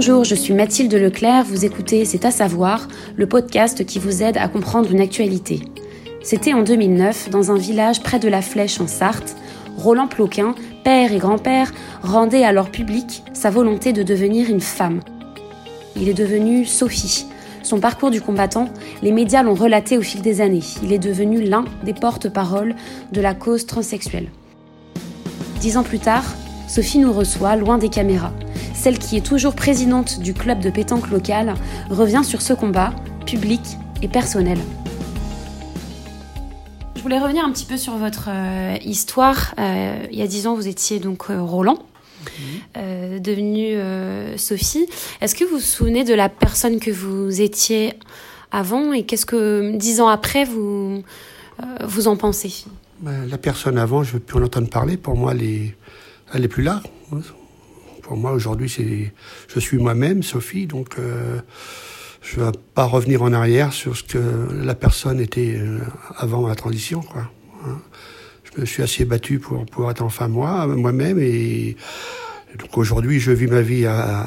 Bonjour, je suis Mathilde Leclerc, vous écoutez C'est à savoir, le podcast qui vous aide à comprendre une actualité. C'était en 2009, dans un village près de la Flèche en Sarthe, Roland Ploquin, père et grand-père, rendait leur public sa volonté de devenir une femme. Il est devenu Sophie. Son parcours du combattant, les médias l'ont relaté au fil des années. Il est devenu l'un des porte-paroles de la cause transsexuelle. Dix ans plus tard, Sophie nous reçoit loin des caméras. Celle qui est toujours présidente du club de pétanque local revient sur ce combat, public et personnel. Je voulais revenir un petit peu sur votre euh, histoire. Euh, il y a dix ans, vous étiez donc euh, Roland, mhm. devenu Sophie. Est-ce que vous vous souvenez de la personne que vous étiez avant et qu'est-ce que dix ans après vous vous en pensez? Ben, La personne avant, je veux plus en entendre parler. Pour moi, est, elle est plus là. Pour moi, aujourd'hui, c'est, je suis moi-même, Sophie, donc euh, je ne vais pas revenir en arrière sur ce que la personne était euh, avant la transition. Je me suis assez battu pour pouvoir être enfin moi, moi-même, et, donc aujourd'hui, je vis ma vie à,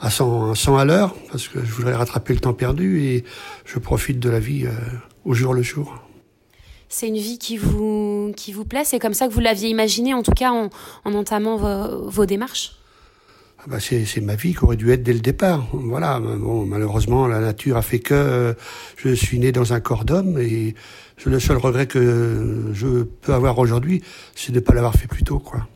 à 100, 100 à l'heure, parce que je voudrais rattraper le temps perdu, et je profite de la vie euh, au jour le jour c'est une vie qui vous, qui vous plaît C'est comme ça que vous l'aviez imaginé, en tout cas en, en entamant vos, démarches ah bah c'est, ma vie qui aurait dû être dès le départ. Voilà. Malheureusement, la nature a fait que euh, je suis né dans un corps d'homme et le seul regret que je peux avoir aujourd'hui, c'est de ne pas l'avoir fait plus tôt, quoi.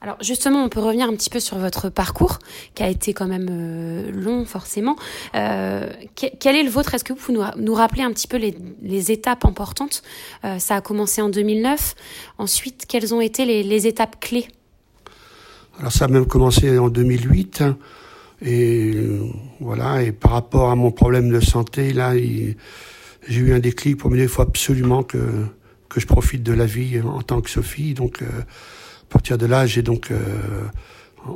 Alors justement, on peut revenir un petit peu sur votre parcours, qui a été quand même euh, long forcément. Euh, quel est le vôtre? Est-ce que vous pouvez nous, rappeler un petit peu les, étapes importantes? Euh, Ça a commencé en 2009. Ensuite, quelles ont été les, étapes clés? Alors ça a même commencé en 2008. Et voilà, et par rapport à mon problème de santé, là, j'ai eu un déclic pour me dire faut absolument que, que je profite de la vie en tant que Sophie. Donc à partir de là, j'ai donc euh,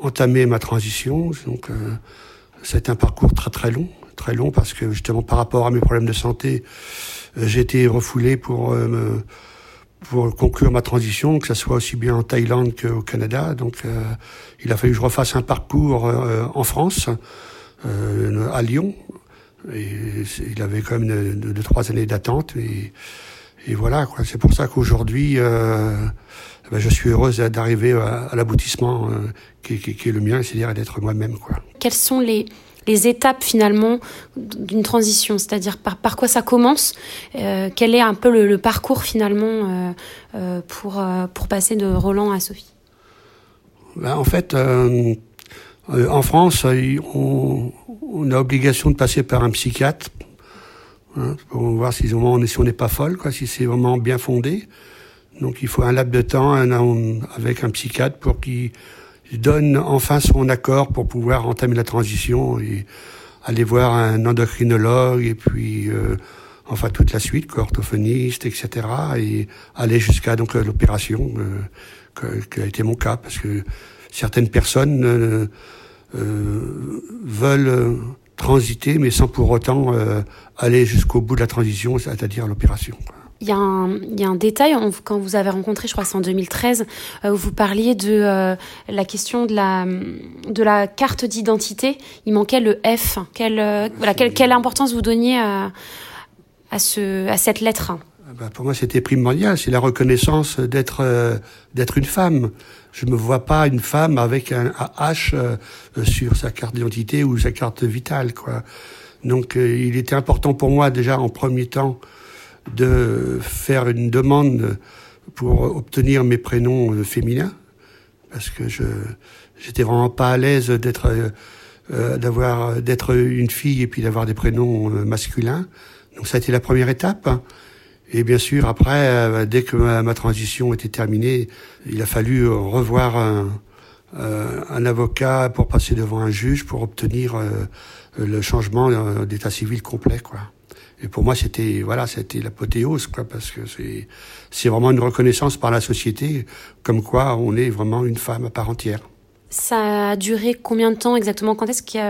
entamé ma transition. Donc, euh, c'est un parcours très très long, très long parce que justement par rapport à mes problèmes de santé, euh, j'ai été refoulé pour me, pour conclure ma transition, que ce soit aussi bien en Thaïlande qu'au Canada. Donc, il a fallu que je refasse un parcours en France, à Lyon. Et il avait quand même deux, de, trois années d'attente. Et, voilà, quoi. C'est pour ça qu'aujourd'hui, ben, je suis heureuse d'arriver à, l'aboutissement euh, qui, est le mien, c'est-à-dire d'être moi-même. Quoi. Quelles sont les, les étapes finalement d'une transition, c'est-à-dire par, par quoi ça commence, euh, quel est un peu le, parcours finalement euh, pour, pour passer de Roland à Sophie? Ben, En fait, en France, on, on, a obligation de passer par un psychiatre hein, pour voir si, si on n'est pas folle, quoi, si c'est vraiment bien fondé. Donc il faut un laps de temps un, avec un psychiatre pour qu'il donne enfin son accord pour pouvoir entamer la transition et aller voir un endocrinologue et puis euh, enfin toute la suite, orthophoniste, etc. et aller jusqu'à donc l'opération, euh, qui a été mon cas, parce que certaines personnes euh, veulent transiter, mais sans pour autant aller jusqu'au bout de la transition, c'est-à-dire l'opération. Il y, a un, il y a un détail, quand vous avez rencontré, je crois c'est en 2013, euh, où vous parliez de euh, la question de la, de la carte d'identité. Il manquait le F. Quelle, euh, voilà, quelle, quelle, importance vous donniez à, à, ce, à cette lettre? Ah bah, Pour moi, c'était primordial. C'est la reconnaissance d'être d'être une femme. Je me vois pas une femme avec un H sur sa carte d'identité ou sa carte vitale. quoi. Donc, il était important pour moi, déjà, en premier temps, de faire une demande pour obtenir mes prénoms féminins parce que je j'étais vraiment pas à l'aise d'être euh, d'avoir d'être une fille et puis d'avoir des prénoms euh, masculins. Donc ça a été la première étape. Et bien sûr, après, euh, dès que ma, transition était terminée, il a fallu revoir un, un avocat pour passer devant un juge pour obtenir le changement d'état civil complet, quoi. Et pour moi, c'était voilà, c'était l'apothéose, quoi, parce que c'est c'est vraiment une reconnaissance par la société, comme quoi on est vraiment une femme à part entière. Ça a duré combien de temps exactement? Quand est-ce qu'il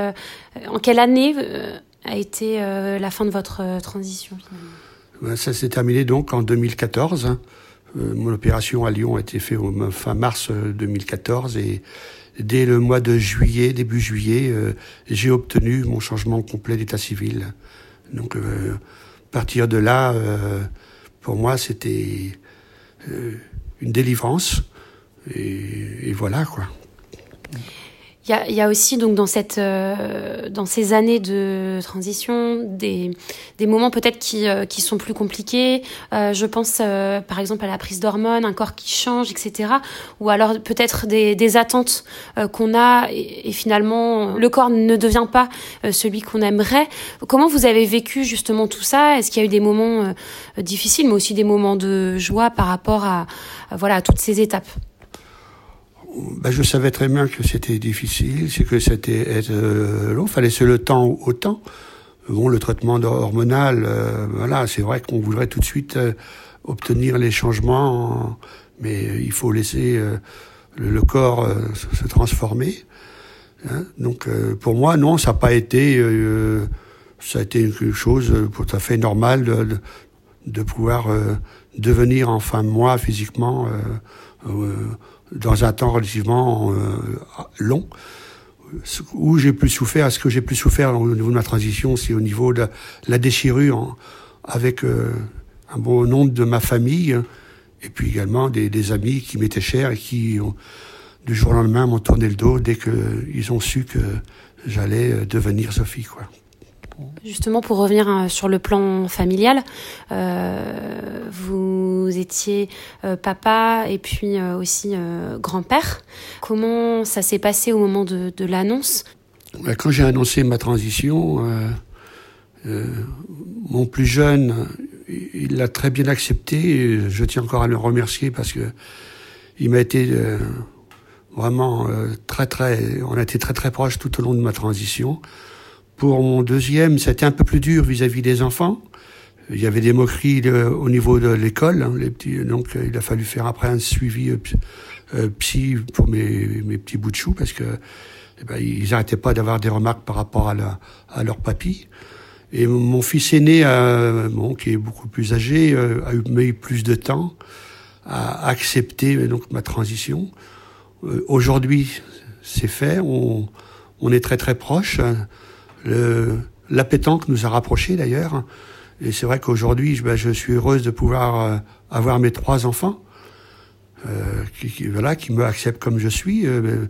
en quelle année euh, a été euh, la fin de votre euh, transition ben, Ça s'est terminé donc en 2014. mon opération à Lyon a été faite fin mars 2014 et dès le mois de juillet, début juillet, j'ai obtenu mon changement complet d'état civil. Donc, à partir de là, pour moi, c'était une délivrance. Et, voilà, quoi. Il y a, y a, aussi donc dans cette euh, dans ces années de transition des, des moments peut-être qui, euh, qui sont plus compliqués. Euh, je pense euh, par exemple à la prise d'hormones, un corps qui change, etc. Ou alors peut-être des, des attentes euh, qu'on a et, et, finalement le corps ne devient pas celui qu'on aimerait. Comment vous avez vécu justement tout ça? Est-ce qu'il y a eu des moments difficiles, mais aussi des moments de joie par rapport à, à voilà à toutes ces étapes? Ben, je savais très bien que c'était difficile, c'est que c'était euh, long, fallait se le temps au temps. Bon, le traitement hormonal, euh, voilà, c'est vrai qu'on voudrait tout de suite euh, obtenir les changements, mais il faut laisser euh, le, corps se transformer. Hein. Donc, pour moi, non, ça n'a pas été, ça a été quelque chose tout à fait normal de, de pouvoir devenir enfin moi physiquement dans un temps relativement euh, long. Où j'ai plus souffert, ce que j'ai plus souffert au niveau de ma transition, c'est au niveau de la déchirure avec euh, un bon nombre de ma famille et puis également des, amis qui m'étaient chers et qui, ont, du jour au lendemain, m'ont tourné le dos dès qu'ils ont su que j'allais devenir Sophie, quoi. Justement, pour revenir euh, sur le plan familial, euh, vous étiez euh, papa et puis aussi grand-père. Comment ça s'est passé au moment de, l'annonce? Quand j'ai annoncé ma transition, mon plus jeune, il l'a très bien accepté. je tiens encore à le remercier parce que il m'a été vraiment très très, on a été très très proches tout au long de ma transition. Pour mon deuxième, c'était un peu plus dur vis-à-vis -vis des enfants. Il y avait des moqueries au niveau de l'école, hein, donc euh, il a fallu faire après un suivi euh, euh, psy pour mes, petits bouts de chou parce que eh ben, n'arrêtaient pas d'avoir des remarques par rapport à, leur papy. Et mon fils aîné, euh, qui est beaucoup plus âgé, a eu, plus de temps à accepter donc ma transition. Aujourd'hui, c'est fait. On, on est très très proches. Le, la nous a rapprochés d'ailleurs. Et c'est vrai qu'aujourd'hui, je, ben, je, suis heureuse de pouvoir euh, avoir mes trois enfants, euh, qui, qui, voilà, qui me acceptent comme je suis, euh,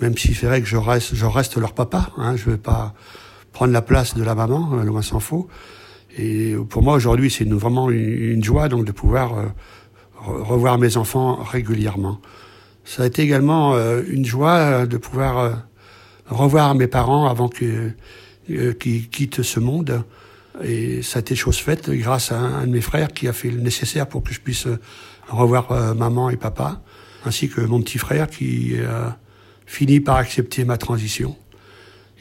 même si c'est vrai que je reste, je reste leur papa. Hein, je ne vais pas prendre la place de la maman, euh, loin s'en faut. Et pour moi, aujourd'hui, c'est vraiment une, une, joie donc de pouvoir euh, revoir mes enfants régulièrement. Ça a été également euh, une joie de pouvoir revoir mes parents avant que qui quitte ce monde. Et ça a été chose faite grâce à un, de mes frères qui a fait le nécessaire pour que je puisse euh, revoir euh, maman et papa, ainsi que mon petit frère qui a fini par accepter ma transition.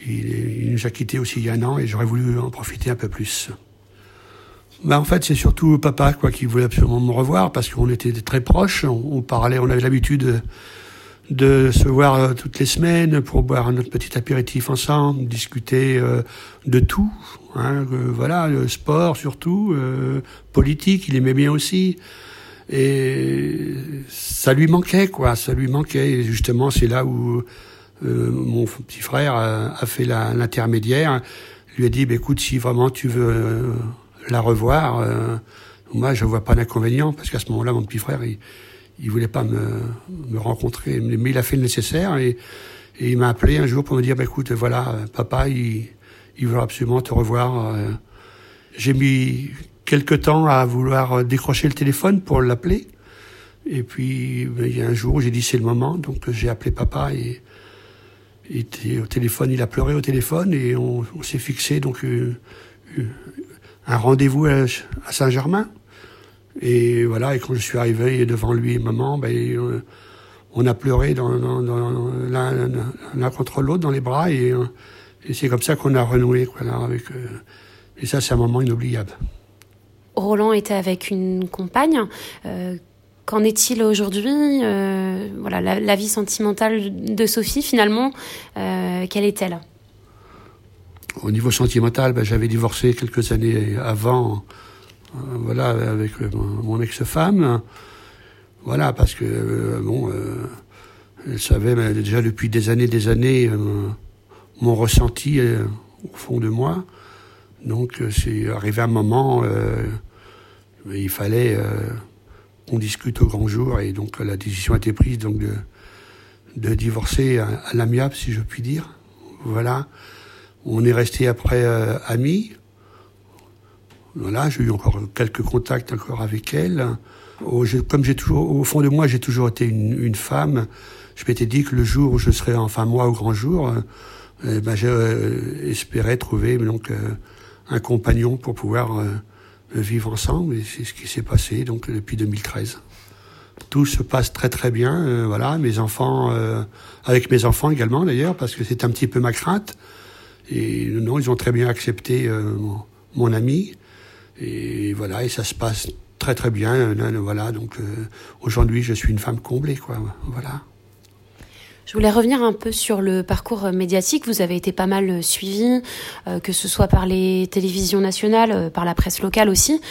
Il, nous a quittés aussi il y a un an et j'aurais voulu en profiter un peu plus. Ben en fait, c'est surtout papa quoi qui voulait absolument me revoir parce qu'on était très proches. On parlait, on avait l'habitude de se voir euh, toutes les semaines pour boire notre petit apéritif ensemble, discuter euh, de tout. Hein, euh, voilà, le sport surtout, euh, politique, il aimait bien aussi. Et ça lui manquait, quoi. Ça lui manquait. Et justement, c'est là où euh, mon petit frère a, a fait l'intermédiaire. Lui a dit, bah, écoute, si vraiment tu veux la revoir, moi, je vois pas d'inconvénient, parce qu'à ce moment-là, mon petit frère, il, il voulait pas me, me rencontrer, mais il a fait le nécessaire et, et il m'a appelé un jour pour me dire bah, écoute, voilà, papa, il, il veut absolument te revoir. J'ai mis quelque temps à vouloir décrocher le téléphone pour l'appeler. Et puis, ben, il y a un jour, j'ai dit c'est le moment, donc j'ai appelé papa et il était au téléphone, il a pleuré au téléphone et on, s'est fixé donc euh, un rendez-vous à Saint-Germain. Et voilà, et quand je suis arrivé devant lui et maman, ben, euh, on a pleuré dans, dans, dans l'un contre l'autre dans les bras et, euh, et c'est comme ça qu'on a renoué quoi, là, avec, euh, et ça c'est un moment inoubliable. Roland était avec une compagne. Qu'en est-il aujourd'hui Voilà, la, la, vie sentimentale de Sophie, finalement, quelle est-elle? Au niveau sentimental, ben, j'avais divorcé quelques années avant, voilà, avec mon ex-femme. Voilà, parce que bon, elle savait déjà depuis des années, des années mon ressenti au fond de moi. Donc c'est arrivé un moment, il fallait qu'on discute au grand jour et donc la décision a été prise donc de, divorcer à, à l'amiable, si je puis dire. Voilà. On est resté après euh, amis. Voilà, j'ai eu encore quelques contacts encore avec elle. Comme j'ai toujours, au fond de moi, j'ai toujours été une, femme. Je m'étais dit que le jour où je serais enfin moi au grand jour, euh, eh ben, j'espérais trouver donc euh, un compagnon pour pouvoir vivre ensemble. Et c'est ce qui s'est passé donc depuis 2013 tout se passe très très bien. Euh, voilà, mes enfants, euh, avec mes enfants également d'ailleurs, parce que c'est un petit peu ma crainte. Et non, ils ont très bien accepté euh, mon, ami. Et voilà, et ça se passe très très bien. voilà, donc aujourd'hui, je suis une femme comblée, quoi. Voilà. Je voulais revenir un peu sur le parcours médiatique. Vous avez été pas mal suivi, que ce soit par les télévisions nationales, par la presse locale aussi.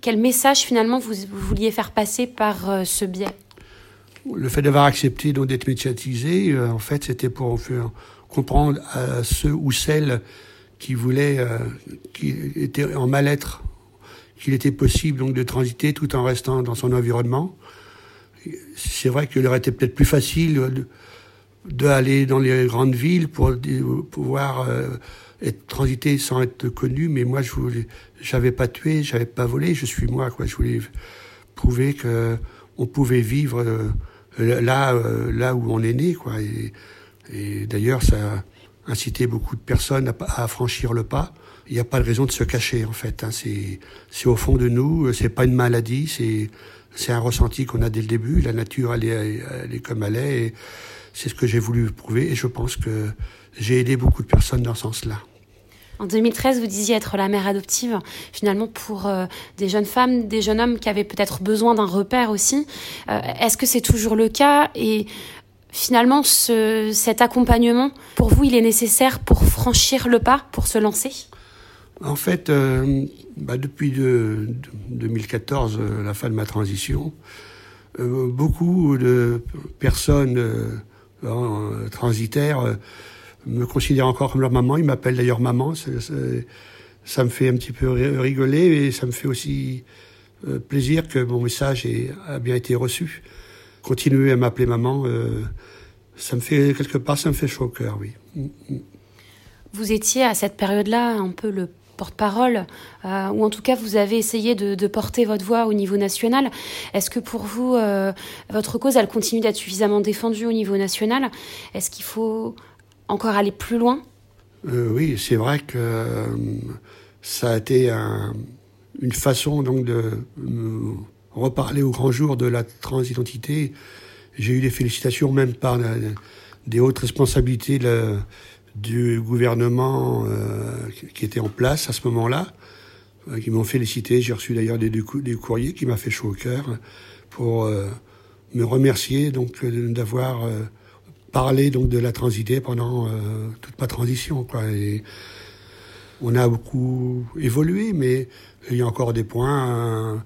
Quel message finalement vous, vouliez faire passer par euh, ce biais? Le fait d'avoir accepté d'être médiatisé, euh, en fait, c'était pour faire comprendre à ceux ou celles qui voulaient, euh, qui étaient en mal-être, qu'il était possible donc de transiter tout en restant dans son environnement. C'est vrai qu'il aurait été peut-être plus facile d'aller dans les grandes villes pour pouvoir être transité sans être connu, mais moi je voulais, j'avais pas tué, j'avais pas volé, je suis moi quoi. Je voulais prouver que on pouvait vivre euh, là, euh, là où on est né quoi. Et, d'ailleurs ça a incité beaucoup de personnes à franchir le pas. Il n'y a pas de raison de se cacher en fait. Hein. C'est, au fond de nous. C'est pas une maladie. C'est, un ressenti qu'on a dès le début. La nature elle est, comme elle est. C'est ce que j'ai voulu prouver. Et je pense que j'ai aidé beaucoup de personnes dans ce sens-là. En 2013, vous disiez être la mère adoptive, finalement, pour euh, des jeunes femmes, des jeunes hommes qui avaient peut-être besoin d'un repère aussi. Euh, est-ce que c'est toujours le cas Et finalement, ce, cet accompagnement, pour vous, il est nécessaire pour franchir le pas, pour se lancer? En fait, euh, bah depuis de, 2014, la fin de ma transition, beaucoup de personnes transitaires me considèrent encore comme leur maman. Ils m'appellent d'ailleurs maman. Ça, me fait un petit peu rigoler et ça me fait aussi euh, plaisir que mon message ait, a bien été reçu. Continuer à m'appeler maman, euh, ça me fait quelque part, ça me fait chaud au cœur, oui. Mm, mm. Vous étiez à cette période-là un peu le porte-parole, euh, ou en tout cas vous avez essayé de, de, porter votre voix au niveau national. Est-ce que pour vous, euh, votre cause, elle continue d'être suffisamment défendue au niveau national? Est-ce qu'il faut encore aller plus loin? Euh, Oui, c'est vrai que ça a été une façon donc de reparler au grand jour de la transidentité. J'ai eu des félicitations même par des hautes responsabilités du gouvernement euh, qui était en place à ce moment-là, qui m'ont félicité. J'ai reçu d'ailleurs des, des, courriers qui m'a fait chaud au cœur pour me remercier donc d'avoir parler donc de la transité pendant euh, toute ma transition. Quoi. On a beaucoup évolué, mais il y a encore des points euh,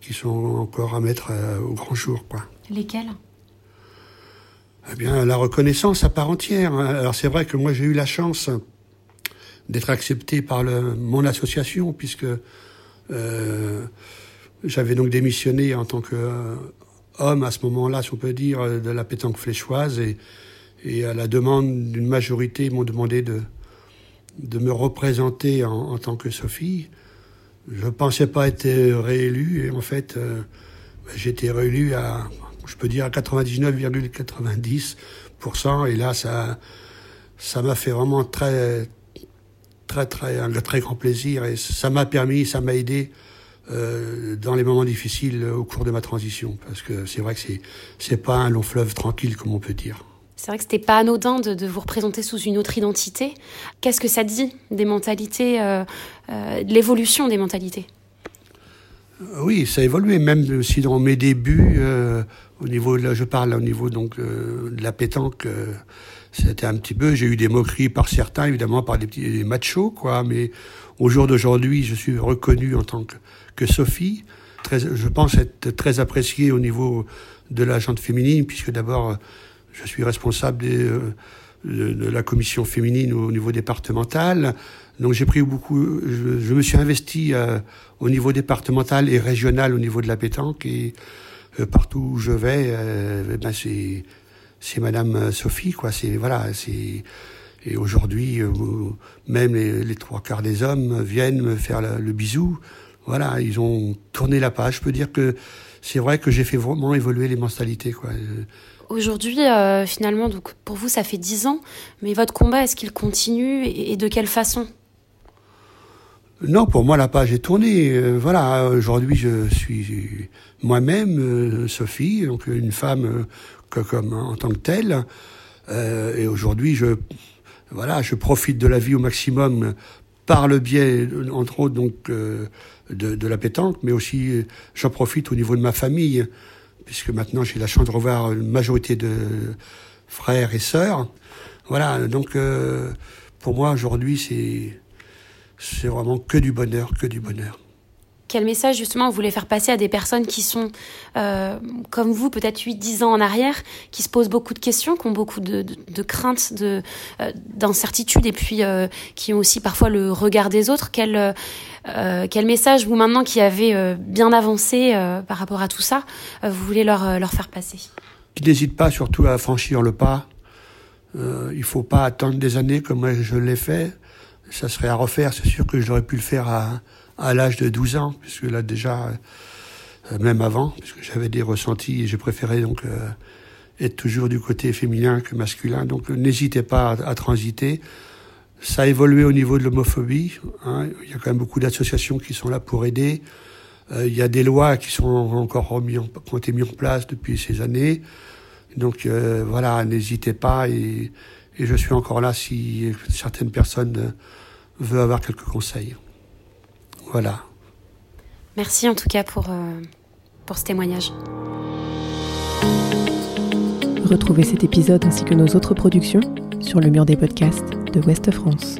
qui sont encore à mettre euh, au grand jour. Quoi. Lesquels? Eh bien, la reconnaissance à part entière. Hein. Alors c'est vrai que moi j'ai eu la chance d'être accepté par le, mon association, puisque j'avais donc démissionné en tant que homme à ce moment-là, si on peut dire, de la pétanque fléchoise. Et, et à la demande d'une majorité, ils m'ont demandé de, de me représenter en, en, tant que Sophie. Je pensais pas être réélu et en fait, euh, j'ai été réélu à, je peux dire, à 99,90%. Et là, ça, ça m'a fait vraiment très, très, très, un très grand plaisir et ça m'a permis, ça m'a aidé euh, dans les moments difficiles au cours de ma transition. Parce que c'est vrai que c'est, c'est pas un long fleuve tranquille, comme on peut dire. C'est vrai que c'était pas anodin de, vous représenter sous une autre identité. Qu'est-ce que ça dit des mentalités, euh, euh, de l'évolution des mentalités? Oui, ça a évolué, même si dans mes débuts, euh, au niveau, de je parle au niveau donc de la pétanque, c'était un petit peu, j'ai eu des moqueries par certains, évidemment par des petits machos, quoi. Mais au jour d'aujourd'hui, je suis reconnu en tant que, Sophie. je pense être très apprécié au niveau de la gente féminine, puisque d'abord, je suis responsable de, la commission féminine au niveau départemental. Donc j'ai pris beaucoup, je, me suis investi au niveau départemental et régional au niveau de la pétanque et partout où je vais, ben c'est c'est Madame Sophie quoi. C'est voilà, c'est et aujourd'hui, euh, même les, trois quarts des hommes viennent me faire le, bisou. Voilà, ils ont tourné la page. Je peux dire que c'est vrai que j'ai fait vraiment évoluer les mentalités. Quoi. Aujourd'hui, euh, finalement, donc pour vous, ça fait dix ans, mais votre combat, est-ce qu'il continue et, de quelle façon? Non, pour moi, la page est tournée. Euh, voilà, aujourd'hui, je suis moi-même, Sophie, donc une femme comme en tant que telle. et aujourd'hui, je voilà, je profite de la vie au maximum par le biais, entre autres, donc euh, de, la pétanque, mais aussi euh, j'en profite au niveau de ma famille, puisque maintenant j'ai la chance de revoir une majorité de frères et sœurs. Voilà, donc euh, pour moi aujourd'hui c'est c'est vraiment que du bonheur, que du bonheur quel message justement vous voulez faire passer à des personnes qui sont euh, comme vous, peut-être 8-10 ans en arrière, qui se posent beaucoup de questions, qui ont beaucoup de, craintes, de, euh, d'incertitudes et puis euh, qui ont aussi parfois le regard des autres? Quel, quel message vous maintenant qui avez bien avancé par rapport à tout ça, vous voulez leur, leur faire passer? Qui n'hésitent pas surtout à franchir le pas. il faut pas attendre des années comme je l'ai fait. Ça serait à refaire. C'est sûr que j'aurais pu le faire à à l'âge de 12 ans, puisque là déjà, euh, même avant, puisque j'avais des ressentis et j'ai préféré donc euh, être toujours du côté féminin que masculin. Donc n'hésitez pas à, transiter. Ça a évolué au niveau de l'homophobie. Hein. Il y a quand même beaucoup d'associations qui sont là pour aider. Euh, il y a des lois qui sont encore remis en, qui ont été mises en place depuis ces années. Donc voilà, n'hésitez pas et, et, je suis encore là si certaines personnes veulent avoir quelques conseils. Voilà. Merci en tout cas pour, euh, pour ce témoignage. Retrouvez cet épisode ainsi que nos autres productions sur le mur des podcasts de Ouest France.